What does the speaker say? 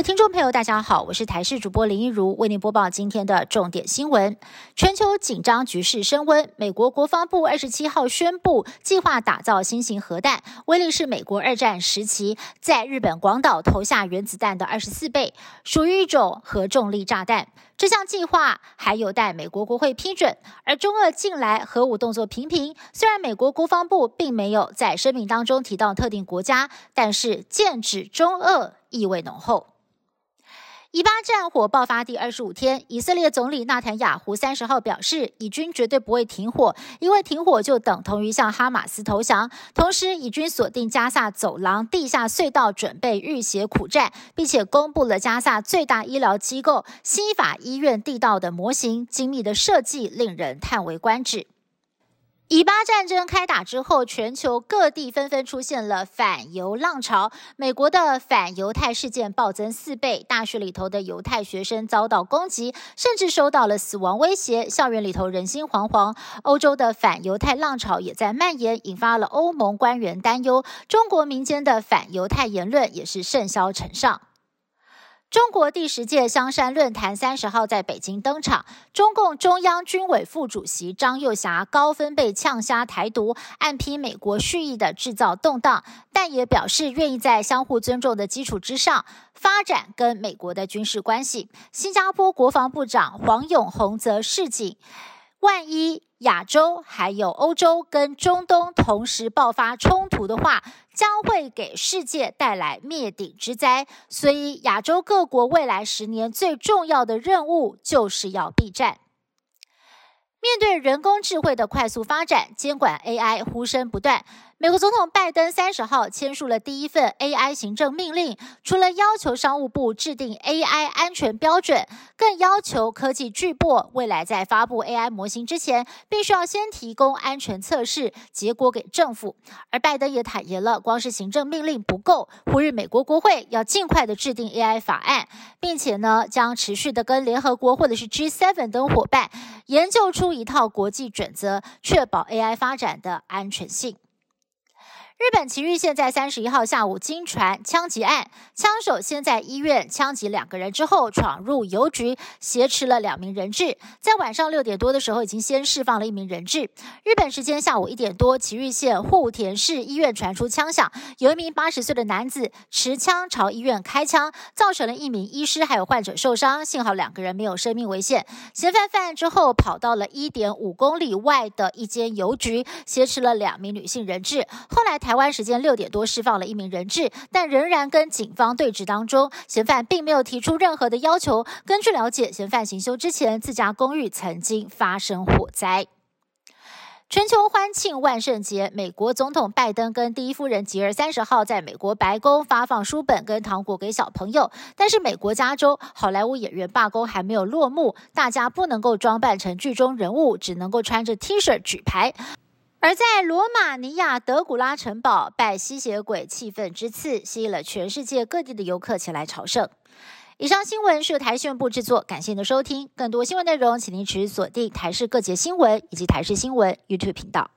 位听众朋友，大家好，我是台视主播林一如，为您播报今天的重点新闻。全球紧张局势升温，美国国防部二十七号宣布，计划打造新型核弹，威力是美国二战时期在日本广岛投下原子弹的二十四倍，属于一种核重力炸弹。这项计划还有待美国国会批准。而中俄近来核武动作频频，虽然美国国防部并没有在声明当中提到特定国家，但是剑指中俄意味浓厚。以巴战火爆发第二十五天，以色列总理纳坦雅胡三十号表示，以军绝对不会停火，因为停火就等同于向哈马斯投降。同时，以军锁定加萨走廊地下隧道，准备浴血苦战，并且公布了加萨最大医疗机构西法医院地道的模型，精密的设计令人叹为观止。以巴战争开打之后，全球各地纷纷出现了反犹浪潮。美国的反犹太事件暴增四倍，大学里头的犹太学生遭到攻击，甚至受到了死亡威胁，校园里头人心惶惶。欧洲的反犹太浪潮也在蔓延，引发了欧盟官员担忧。中国民间的反犹太言论也是甚嚣尘上。中国第十届香山论坛三十号在北京登场，中共中央军委副主席张又侠高分贝呛瞎台独，暗批美国蓄意的制造动荡，但也表示愿意在相互尊重的基础之上发展跟美国的军事关系。新加坡国防部长黄永红则示警，万一。亚洲还有欧洲跟中东同时爆发冲突的话，将会给世界带来灭顶之灾。所以，亚洲各国未来十年最重要的任务就是要避战。面对人工智慧的快速发展，监管 AI 呼声不断。美国总统拜登三十号签署了第一份 AI 行政命令，除了要求商务部制定 AI 安全标准，更要求科技巨擘未来在发布 AI 模型之前，必须要先提供安全测试结果给政府。而拜登也坦言了，光是行政命令不够，呼吁美国国会要尽快的制定 AI 法案，并且呢，将持续的跟联合国或者是 G7 等伙伴研究出。一套国际准则，确保 AI 发展的安全性。日本崎玉县在三十一号下午惊传枪击案，枪手先在医院枪击两个人，之后闯入邮局挟持了两名人质，在晚上六点多的时候已经先释放了一名人质。日本时间下午一点多，崎玉县户田市医院传出枪响，有一名八十岁的男子持枪朝医院开枪，造成了一名医师还有患者受伤，幸好两个人没有生命危险。嫌犯犯案之后跑到了一点五公里外的一间邮局，挟持了两名女性人质，后来。台湾时间六点多释放了一名人质，但仍然跟警方对峙当中。嫌犯并没有提出任何的要求。根据了解，嫌犯行凶之前，自家公寓曾经发生火灾。全球欢庆万圣节，美国总统拜登跟第一夫人吉尔三十号在美国白宫发放书本跟糖果给小朋友。但是，美国加州好莱坞演员罢工还没有落幕，大家不能够装扮成剧中人物，只能够穿着 T 恤举牌。而在罗马尼亚德古拉城堡拜吸血鬼，气氛之次吸引了全世界各地的游客前来朝圣。以上新闻是由台新闻部制作，感谢您的收听。更多新闻内容，请您持续锁定台视各节新闻以及台视新闻 YouTube 频道。